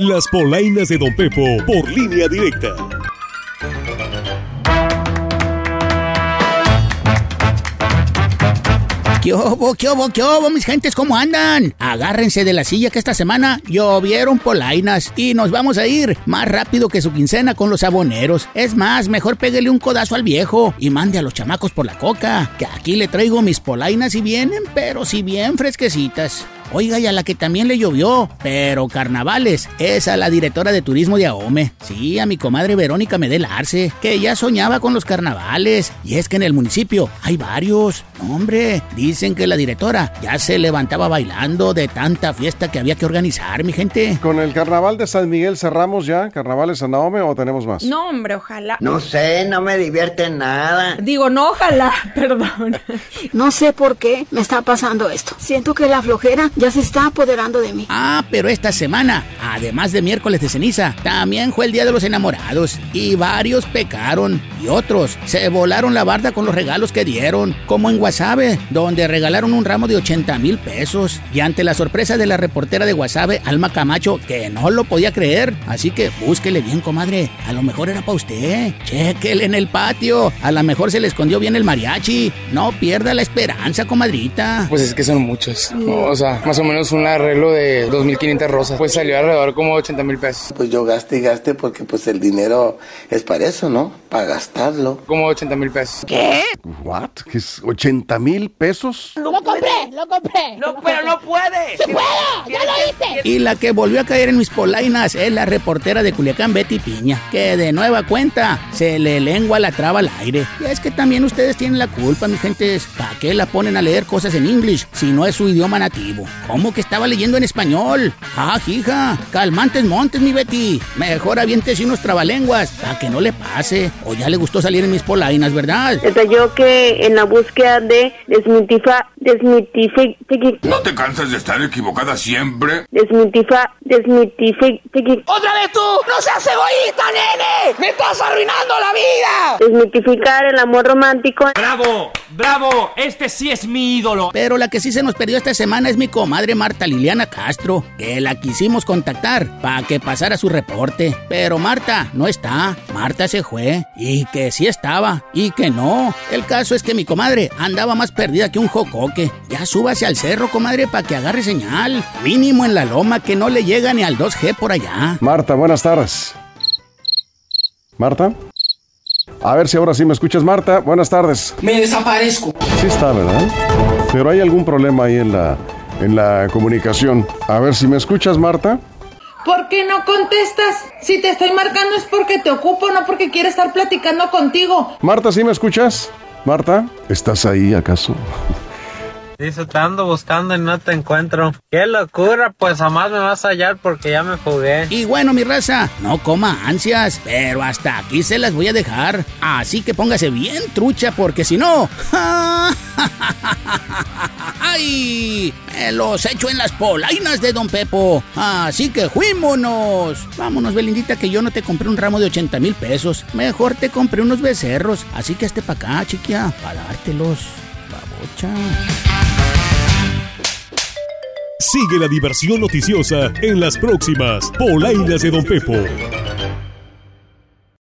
Las polainas de Don Pepo por línea directa. ¿Qué obo, qué obo, qué obo, mis gentes, cómo andan? Agárrense de la silla que esta semana llovieron polainas y nos vamos a ir más rápido que su quincena con los aboneros. Es más, mejor pégale un codazo al viejo y mande a los chamacos por la coca, que aquí le traigo mis polainas y vienen, pero si bien fresquecitas. Oiga, y a la que también le llovió, pero carnavales, es a la directora de turismo de Ahome. Sí, a mi comadre Verónica Medel Arce, que ya soñaba con los carnavales. Y es que en el municipio hay varios. hombre, dicen que la directora ya se levantaba bailando de tanta fiesta que había que organizar, mi gente. ¿Con el carnaval de San Miguel cerramos ya? ¿Carnavales en Ahome o tenemos más? No, hombre, ojalá. No sé, no me divierte nada. Digo, no, ojalá, perdón. No sé por qué me está pasando esto. Siento que la flojera ya se está apoderando de mí. Ah, pero esta semana, además de miércoles de ceniza, también fue el Día de los Enamorados. Y varios pecaron y otros se volaron la barda con los regalos que dieron, como en Guasave, donde regalaron un ramo de 80 mil pesos. Y ante la sorpresa de la reportera de Guasave, Alma Camacho, que no lo podía creer, así que búsquele bien, comadre, a lo mejor era para usted, chéquele en el patio, a lo mejor se le escondió bien el mariachi, no pierda la esperanza, comadrita. Pues es que son muchos, o sea, más o menos un arreglo de 2.500 rosas. Pues salió alrededor como 80 mil pesos. Pues yo gaste y gaste porque pues el dinero es para eso, ¿no? Para gastarlo. Como 80 mil pesos. ¿Qué? ¿What? ¿Qué es 80 mil pesos? Lo compré, lo compré. No, pero no puede. ¡Se puede! ¡Ya lo hice! Y la que volvió a caer en mis polainas es la reportera de Culiacán, Betty Piña, que de nueva cuenta se le lengua la traba al aire. Y es que también ustedes tienen la culpa, mi gente. ¿Para qué la ponen a leer cosas en inglés si no es su idioma nativo? ¿Cómo que estaba leyendo en español? Ah, hija, calmantes montes, mi Betty. Mejor aviéntese unos trabalenguas para que no le pase. O ya le gustó salir en mis polainas, ¿verdad? Detalló que en la búsqueda de desmitifa, desmitifi, ¿No te cansas de estar equivocada siempre? desmitifa, desmitifi, ¡Otra vez tú! ¡No seas egoísta, nene! ¡Me estás arruinando la vida! desmitificar el amor romántico. ¡Bravo! ¡Bravo! Este sí es mi ídolo. Pero la que sí se nos perdió esta semana es mi comadre Marta Liliana Castro, que la quisimos contactar para que pasara su reporte. Pero Marta no está, Marta se fue, y que sí estaba, y que no. El caso es que mi comadre andaba más perdida que un jocoque. Ya súbase al cerro, comadre, para que agarre señal. Mínimo en la loma que no le llega ni al 2G por allá. Marta, buenas tardes. Marta. A ver si ahora sí me escuchas, Marta. Buenas tardes. Me desaparezco. Sí está, ¿verdad? Pero hay algún problema ahí en la, en la comunicación. A ver si me escuchas, Marta. ¿Por qué no contestas? Si te estoy marcando es porque te ocupo, no porque quiero estar platicando contigo. Marta, ¿sí me escuchas? Marta, ¿estás ahí acaso? Dice, te ando buscando y no te encuentro. ¡Qué locura! Pues jamás me vas a hallar porque ya me fugué. Y bueno, mi raza, no coma ansias, pero hasta aquí se las voy a dejar. Así que póngase bien trucha porque si no... ¡Ay! Me los echo en las polainas de Don Pepo. Así que fuímonos. Vámonos, Belindita, que yo no te compré un ramo de 80 mil pesos. Mejor te compré unos becerros. Así que hazte para acá, chiquia, para dártelos. Babocha. Sigue la diversión noticiosa en las próximas Polainas de Don Pepo.